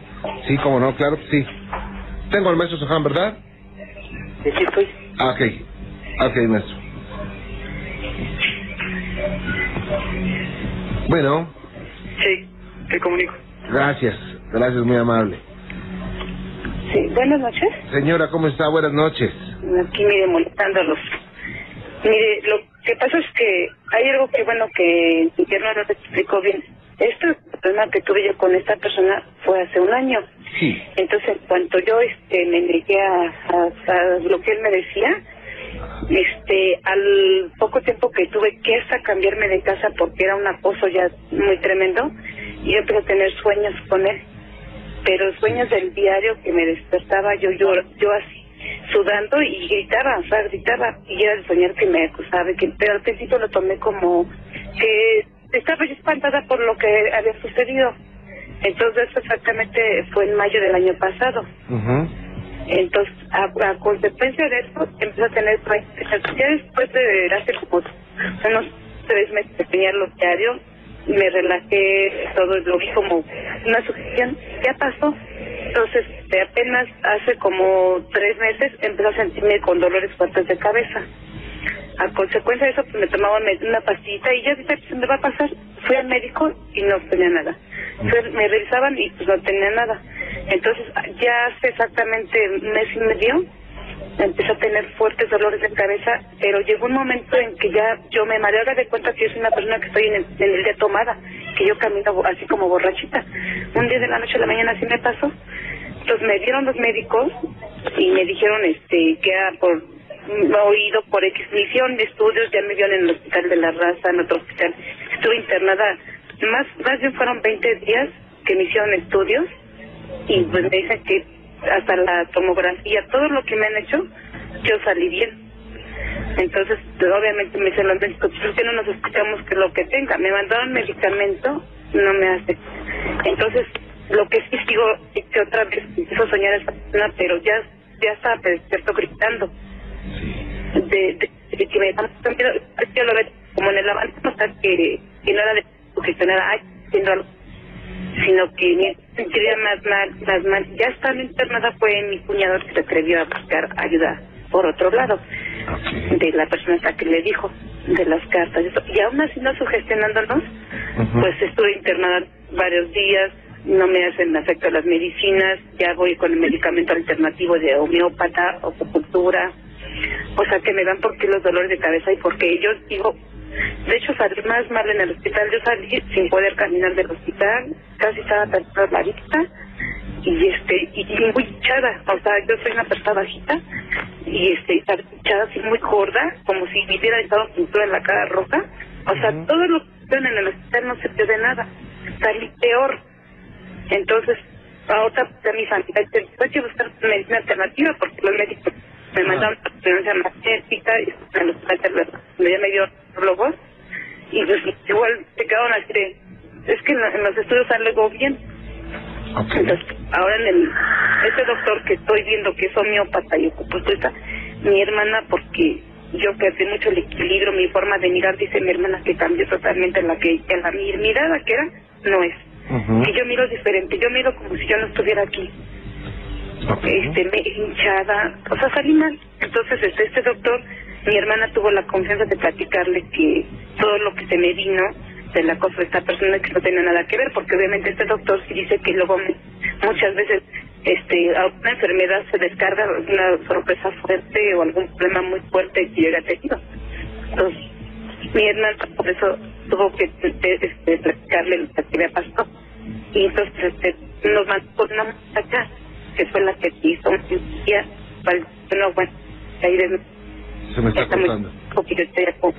Sí, como no, claro que sí. Tengo al maestro Sohan, ¿verdad? Y aquí estoy. Ah, Ok, ok, maestro. Bueno, Sí, te comunico. gracias, gracias, muy amable. Sí, buenas noches. Señora, ¿cómo está? Buenas noches. Aquí, mire, molestándolos. Mire, lo que pasa es que hay algo que, bueno, que mi no te explicó bien. Este problema que tuve yo con esta persona fue hace un año. Sí, Entonces, en cuanto yo este, me negué a, a- a lo que él me decía, este, al poco tiempo que tuve que hasta cambiarme de casa porque era un acoso ya muy tremendo, y yo empecé a tener sueños con él. Pero sueños del diario que me despertaba yo, yo, yo así, sudando y gritaba, o sea, gritaba, y era el soñar que me acusaba, que, pero al principio lo tomé como que estaba yo espantada por lo que había sucedido. Entonces, exactamente fue en mayo del año pasado. Entonces, a, a consecuencia de eso, empecé a tener. Ya después de hace como unos tres meses de tener los diarios, me relajé, todo lo vi como una sugestión. Ya pasó. Entonces, apenas hace como tres meses, empecé a sentirme con dolores fuertes de cabeza. A consecuencia de eso, pues me tomaba una pastillita y ya dije, se me va a pasar. Fui al médico y no tenía nada. Me revisaban y pues no tenía nada. Entonces, ya hace exactamente un mes y medio, empecé a tener fuertes dolores de cabeza, pero llegó un momento en que ya yo me mareé, haga de cuenta que soy una persona que estoy en el, día tomada, que yo camino así como borrachita. Un día de la noche a la mañana así me pasó. Entonces me dieron los médicos y me dijeron este que era por oído por X. Hicieron estudios, ya me vieron en el hospital de la raza, en otro hospital. Estuve internada más, más bien fueron 20 días que me hicieron estudios y pues me dicen que hasta la tomografía, todo lo que me han hecho, yo salí bien. Entonces, pues, obviamente me dicen los médicos, ¿por qué no nos escuchamos que lo que tenga? Me mandaron medicamento, no me hace. Entonces, lo que sí sigo que otra vez empiezo a soñar esta persona, pero ya, ya estaba despierto gritando. De, de, que me da mucho miedo. Es que lo veo como en el avance, o sea, que, que no era de sugestionar, ay, sino que sentiría más mal, más mal. Ya estando internada fue mi cuñado que se atrevió a buscar ayuda por otro lado de la persona esta que le dijo de las cartas y, aún así no sugestionándonos pues estuve internada varios días no me hacen efecto las medicinas ya voy con el medicamento alternativo de homeópata acupuntura o sea que me dan porque los dolores de cabeza y porque yo digo de hecho salí más mal en el hospital. Yo salí sin poder caminar del hospital. Casi estaba perdida la vista y este y muy hinchada. O sea yo soy una persona bajita y este estaba hinchada así muy gorda como si me hubiera estado pintura en la cara roja. O sea todo lo que hicieron en el hospital no se te de nada. Salí peor. Entonces ahora a mi familia hay que buscar medicina alternativa porque los médicos me mandaron a resonancia magnética y en el hospital ya me dio globos y pues igual se quedaron así de es que en, en los estudios algo bien entonces, ahora en el ese doctor que estoy viendo que es homeópata y ocupaturista, mi hermana, porque yo perdí mucho el equilibrio, mi forma de mirar, dice mi hermana que cambió totalmente la que en la mi mirada que era, no es. Que yo miro diferente, yo miro como si yo no estuviera aquí. Este, me hinchada, o sea, salí mal. Entonces, este, este doctor, mi hermana tuvo la confianza de platicarle que todo lo que se me vino de la cosa de esta persona que no tenía nada que ver, porque obviamente este doctor sí dice que luego muchas veces este a una enfermedad se descarga una sorpresa fuerte o algún problema muy fuerte que yo haya tenido. Entonces, mi hermana por eso tuvo que este, este, platicarle lo que había pasado. Y entonces este, nos mandó con una muchacha que fue la que hizo un día para el no, bueno, ahí de, Se me está está muy cortando. como-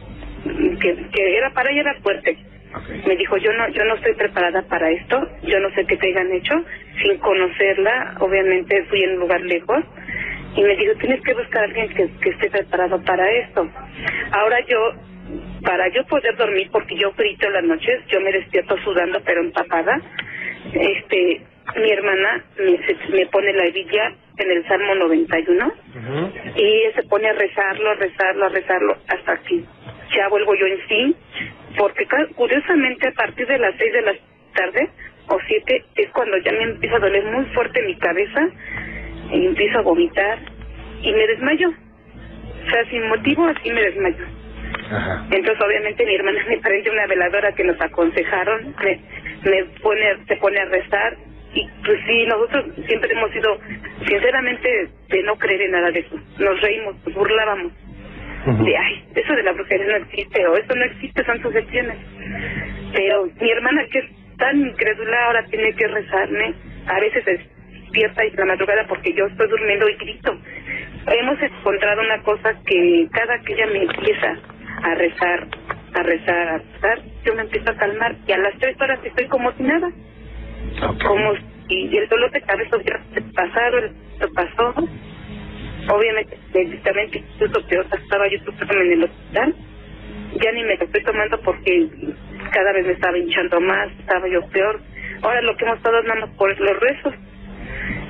que, que era para ella era fuerte. Me dijo yo no yo no estoy preparada para esto yo no sé qué te hayan hecho sin conocerla obviamente fui en un lugar lejos y me dijo tienes que buscar a alguien que, que esté preparado para esto ahora yo para yo poder dormir porque yo grito las noches yo me despierto sudando pero empapada este mi hermana me, se- me pone la Biblia en el Salmo 91 y ella se pone a rezarlo, a rezarlo, a rezarlo, hasta que ya vuelvo yo en sí, porque curiosamente a partir de las seis de la tarde o siete es cuando ya me empieza a doler muy fuerte mi cabeza y empiezo a vomitar y me desmayo. O sea, sin motivo así me desmayo. Ajá. Entonces, obviamente, mi hermana me prende una veladora que nos aconsejaron, me, me pone, se pone a rezar. Y pues sí, nosotros siempre hemos sido, sinceramente, de no creer en nada de eso. Nos reímos, nos burlábamos. De, ay, eso de la brujería no existe, o eso no existe, son sugestiones. Pero mi hermana, que es tan incrédula, ahora tiene que rezarme. A veces despierta y la madrugada porque yo estoy durmiendo y grito. Hemos encontrado una cosa que cada que ella me empieza a rezar, a rezar, a rezar, yo me empiezo a calmar y a las tres horas estoy como si nada. Como si el dolor de cabeza hubiera pasado, el lo pasó. Obviamente, médicamente, incluso peor, estaba yo en el hospital. Ya ni me lo estoy tomando porque cada vez me estaba hinchando más, estaba yo peor. Ahora lo que hemos estado es nada más por los rezos.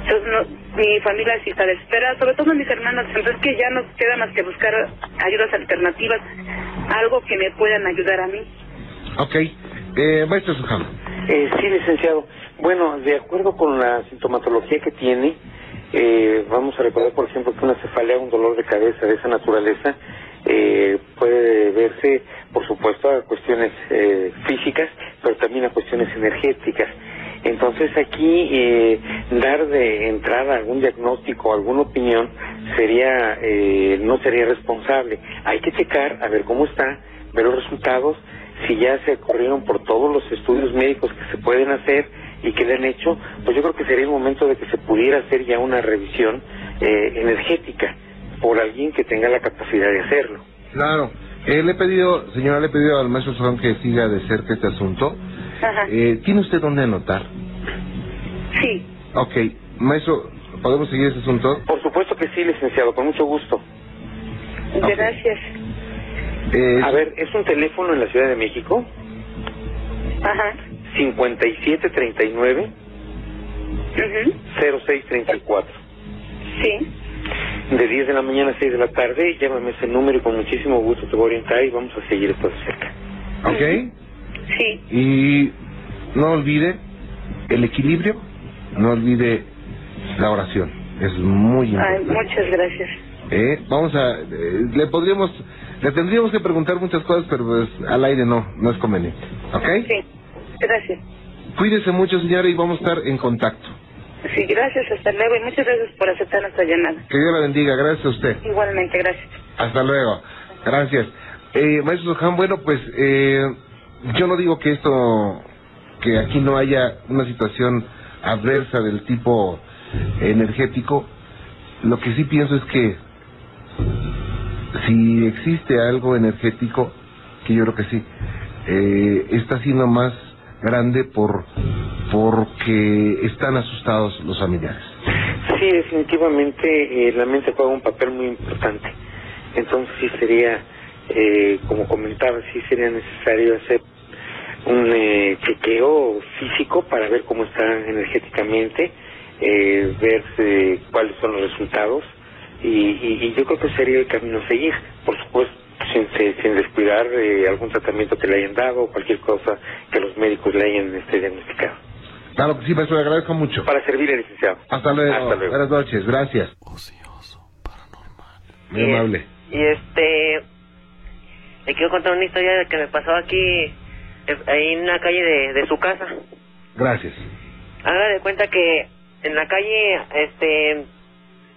Entonces, no, mi familia sí está desesperada, sobre todo mis hermanas. Entonces, que ya no queda más que buscar ayudas alternativas, algo que me puedan ayudar a mí. Ok. Eh, maestro Sujano. Eh, sí, licenciado. Bueno, de acuerdo con la sintomatología que tiene, eh, vamos a recordar, por ejemplo, que una cefalea, un dolor de cabeza de esa naturaleza, eh, puede verse, por supuesto, a cuestiones eh, físicas, pero también a cuestiones energéticas. Entonces aquí eh, dar de entrada algún diagnóstico, alguna opinión, sería eh, no sería responsable. Hay que checar a ver cómo está, ver los resultados, si ya se corrieron por todos los estudios médicos que se pueden hacer y que le han hecho, pues yo creo que sería el momento de que se pudiera hacer ya una revisión eh, energética por alguien que tenga la capacidad de hacerlo. Claro. Eh, le he pedido, señora, le he pedido al maestro Sujano que siga de cerca este asunto. Ajá. Eh, ¿Tiene usted dónde anotar? Sí. Ok, maestro, ¿podemos seguir ese asunto? Por supuesto que sí, licenciado, con mucho gusto. Gracias. Eh, A ver, es un teléfono en la Ciudad de México, Ajá. 5739 Ujú. 0634. Sí. De 10 de la mañana a 6 de la tarde, llámame ese número y con muchísimo gusto te voy a orientar y vamos a seguir esto de cerca. ok, Sí. y no olvide el equilibrio, no olvide la oración, es muy Ay, importante. muchas gracias. Eh, vamos a, eh, le podríamos, le tendríamos que preguntar muchas cosas, pero pues al aire no, no es conveniente, ¿ok? Sí. Gracias. Cuídese mucho, señora, y vamos a estar en contacto. Sí, gracias. Hasta luego. Y muchas gracias por aceptar nuestra llamada. Que Dios la bendiga, gracias a usted. Igualmente, gracias. Hasta luego. Gracias. Eh, maestro Sohan, bueno, pues eh, yo no digo que esto, que aquí no haya una situación adversa del tipo energético. Lo que sí pienso es que si existe algo energético, que yo creo que sí, eh, está siendo más grande por porque están asustados los familiares. Sí, definitivamente eh, la mente juega un papel muy importante. Entonces sí sería, eh, como comentaba, sí sería necesario hacer un eh, chequeo físico para ver cómo están energéticamente, eh, ver cuáles son los resultados y, y, y yo creo que sería el camino a seguir. Por supuesto, sin, sin- sin descuidar eh, algún tratamiento que le hayan dado o cualquier cosa que los médicos le hayan este, diagnosticado. Claro que sí, maestro, le agradezco mucho. Para servirle, licenciado. Hasta luego. Hasta luego. Buenas noches, gracias. Ocioso, paranormal. Muy Y- amable. Y este, le quiero contar una historia de que me pasó aquí, eh, ahí en la calle de, de su casa. Gracias. Haga de cuenta que en la calle, este,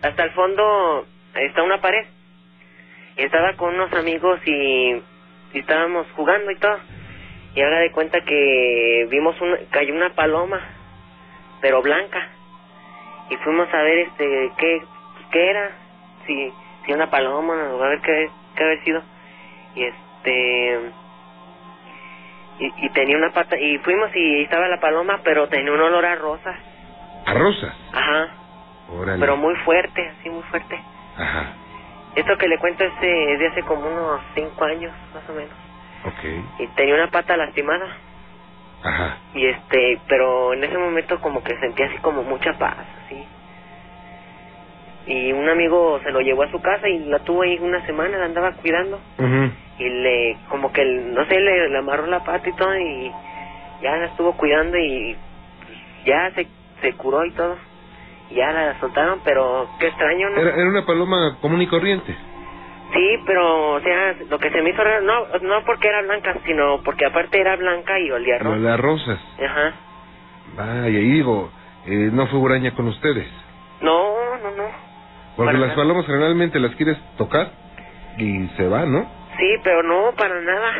hasta el fondo está una pared. Estaba con unos amigos y, y estábamos jugando y todo. Y haga de cuenta que vimos una, cayó una paloma, pero blanca. Y fuimos a ver este qué, qué era, si, si una paloma, a ver qué, qué había sido. Y este y, y tenía una pata y fuimos y estaba la paloma pero tenía un olor a rosas A rosas. ajá Órale. pero muy fuerte así muy fuerte Ajá. esto que le cuento es de, hace como unos cinco años más o menos Ok. y tenía una pata lastimada Ajá. y este pero en ese momento como que sentía así como mucha paz así y un amigo se lo llevó a su casa y la tuvo ahí una semana la andaba cuidando Ujú. y le como que no sé le, le amarró la pata y todo y ya la estuvo cuidando y ya se se curó y todo ya la soltaron pero qué extraño no Era, era una paloma común y corriente. sí pero o sea lo que se me hizo raro no no porque era blanca sino porque aparte era blanca y olía rosa las rosas. ajá Vaya, y digo, eh, no fue huraña con ustedes. no no no Porque Para las nada. palomas generalmente las quieres tocar y se van, ¿no? sí pero no para nada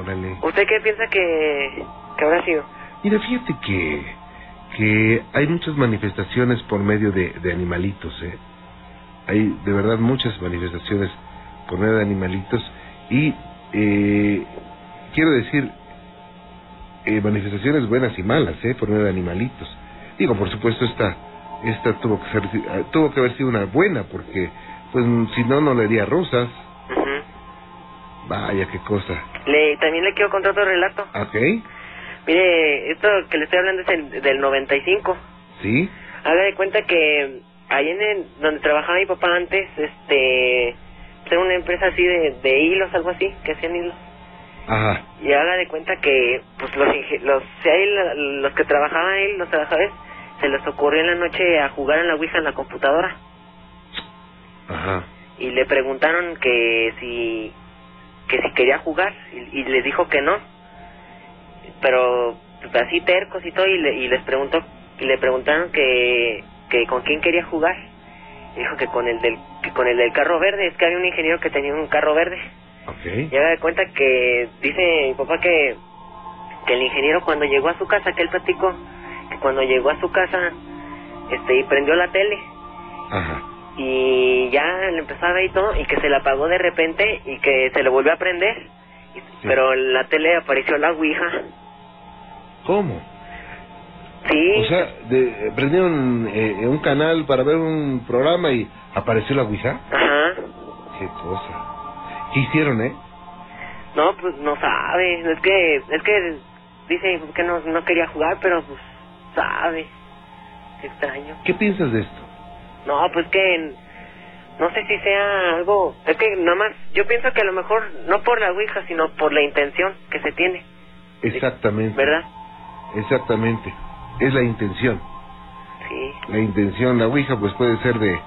Órale. usted qué piensa que que habrá sido Mira, fíjate que, que hay muchas manifestaciones por medio de, de animalitos, ¿eh? Hay de verdad muchas manifestaciones por medio de animalitos y eh, quiero decir eh, manifestaciones buenas y malas, ¿eh? Por medio de animalitos. Digo, por supuesto esta esta tuvo que ser tuvo que haber sido una buena porque pues si no no le haría rosas. Vaya qué cosa. le también le quiero contar otro relato ¿Ok? Mire, esto que le estoy hablando es el, del 95. ¿Sí? Haga de cuenta que ahí en el, donde trabajaba mi papá antes, este, era una empresa así de, de hilos, algo así, que hacían hilos. Ajá. Y haga de cuenta que, pues los, los, si los que trabajaban ahí, los trabajadores, se les ocurrió en la noche a jugar en la Ouija en la computadora. Ajá. Y le preguntaron que si, que si quería jugar, y, y les dijo que no. Pero pues, así tercos y todo, y, le, y les preguntó, y le preguntaron que, que con quién quería jugar. Dijo que con el del, que con el del carro verde, es que había un ingeniero que tenía un carro verde. Ok. Y haga de cuenta que dice mi papá que, que el ingeniero cuando llegó a su casa, que él platicó, que cuando llegó a su casa, este, y prendió la tele, Ajá. y ya le empezó a ver y todo, y que se la apagó de repente y que se le volvió a prender. Pero en la tele apareció la Ouija ¿Cómo? Sí. O sea, de, prendieron eh, un canal para ver un programa y apareció la Ouija. Ajá. Qué cosa. ¿Qué hicieron, eh? No, pues no sabe. Es que, es que dice que no, no quería jugar, pero pues sabe. Qué extraño. ¿Qué piensas de esto? No, pues que no sé si sea algo. Es que nada más, yo pienso que a lo mejor no por la Ouija, sino por la intención que se tiene, Exactamente. ¿verdad? Exactamente. Es la intención. Sí. La intención, la Ouija pues puede ser de,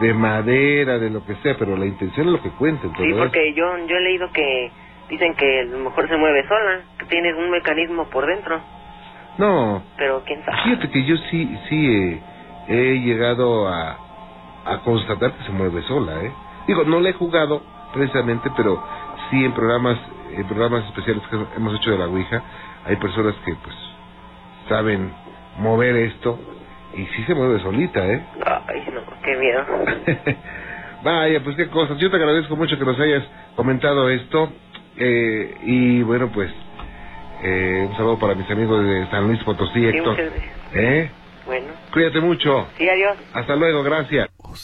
de madera, de lo que sea, pero la intención es lo que cuenta. Sí, porque yo, yo he leído que dicen que a lo mejor se mueve sola, que tiene un mecanismo por dentro, No, pero quién sabe. fíjate que yo sí, sí eh, he llegado a, a constatar que se mueve sola, ¿eh? Digo, no la he jugado precisamente, pero sí en programas, en programas especiales que hemos hecho de la Ouija, hay personas que pues saben mover esto y sí se mueve solita, ¿eh? Ay, no, qué miedo. Vaya, pues qué cosas. Yo te agradezco mucho que nos hayas comentado esto. Eh, y bueno, pues eh, un saludo para mis amigos de San Luis Potosí, Sí, Héctor. ¿Eh? Bueno. Cuídate mucho. Sí, adiós. Hasta luego, gracias. Oh,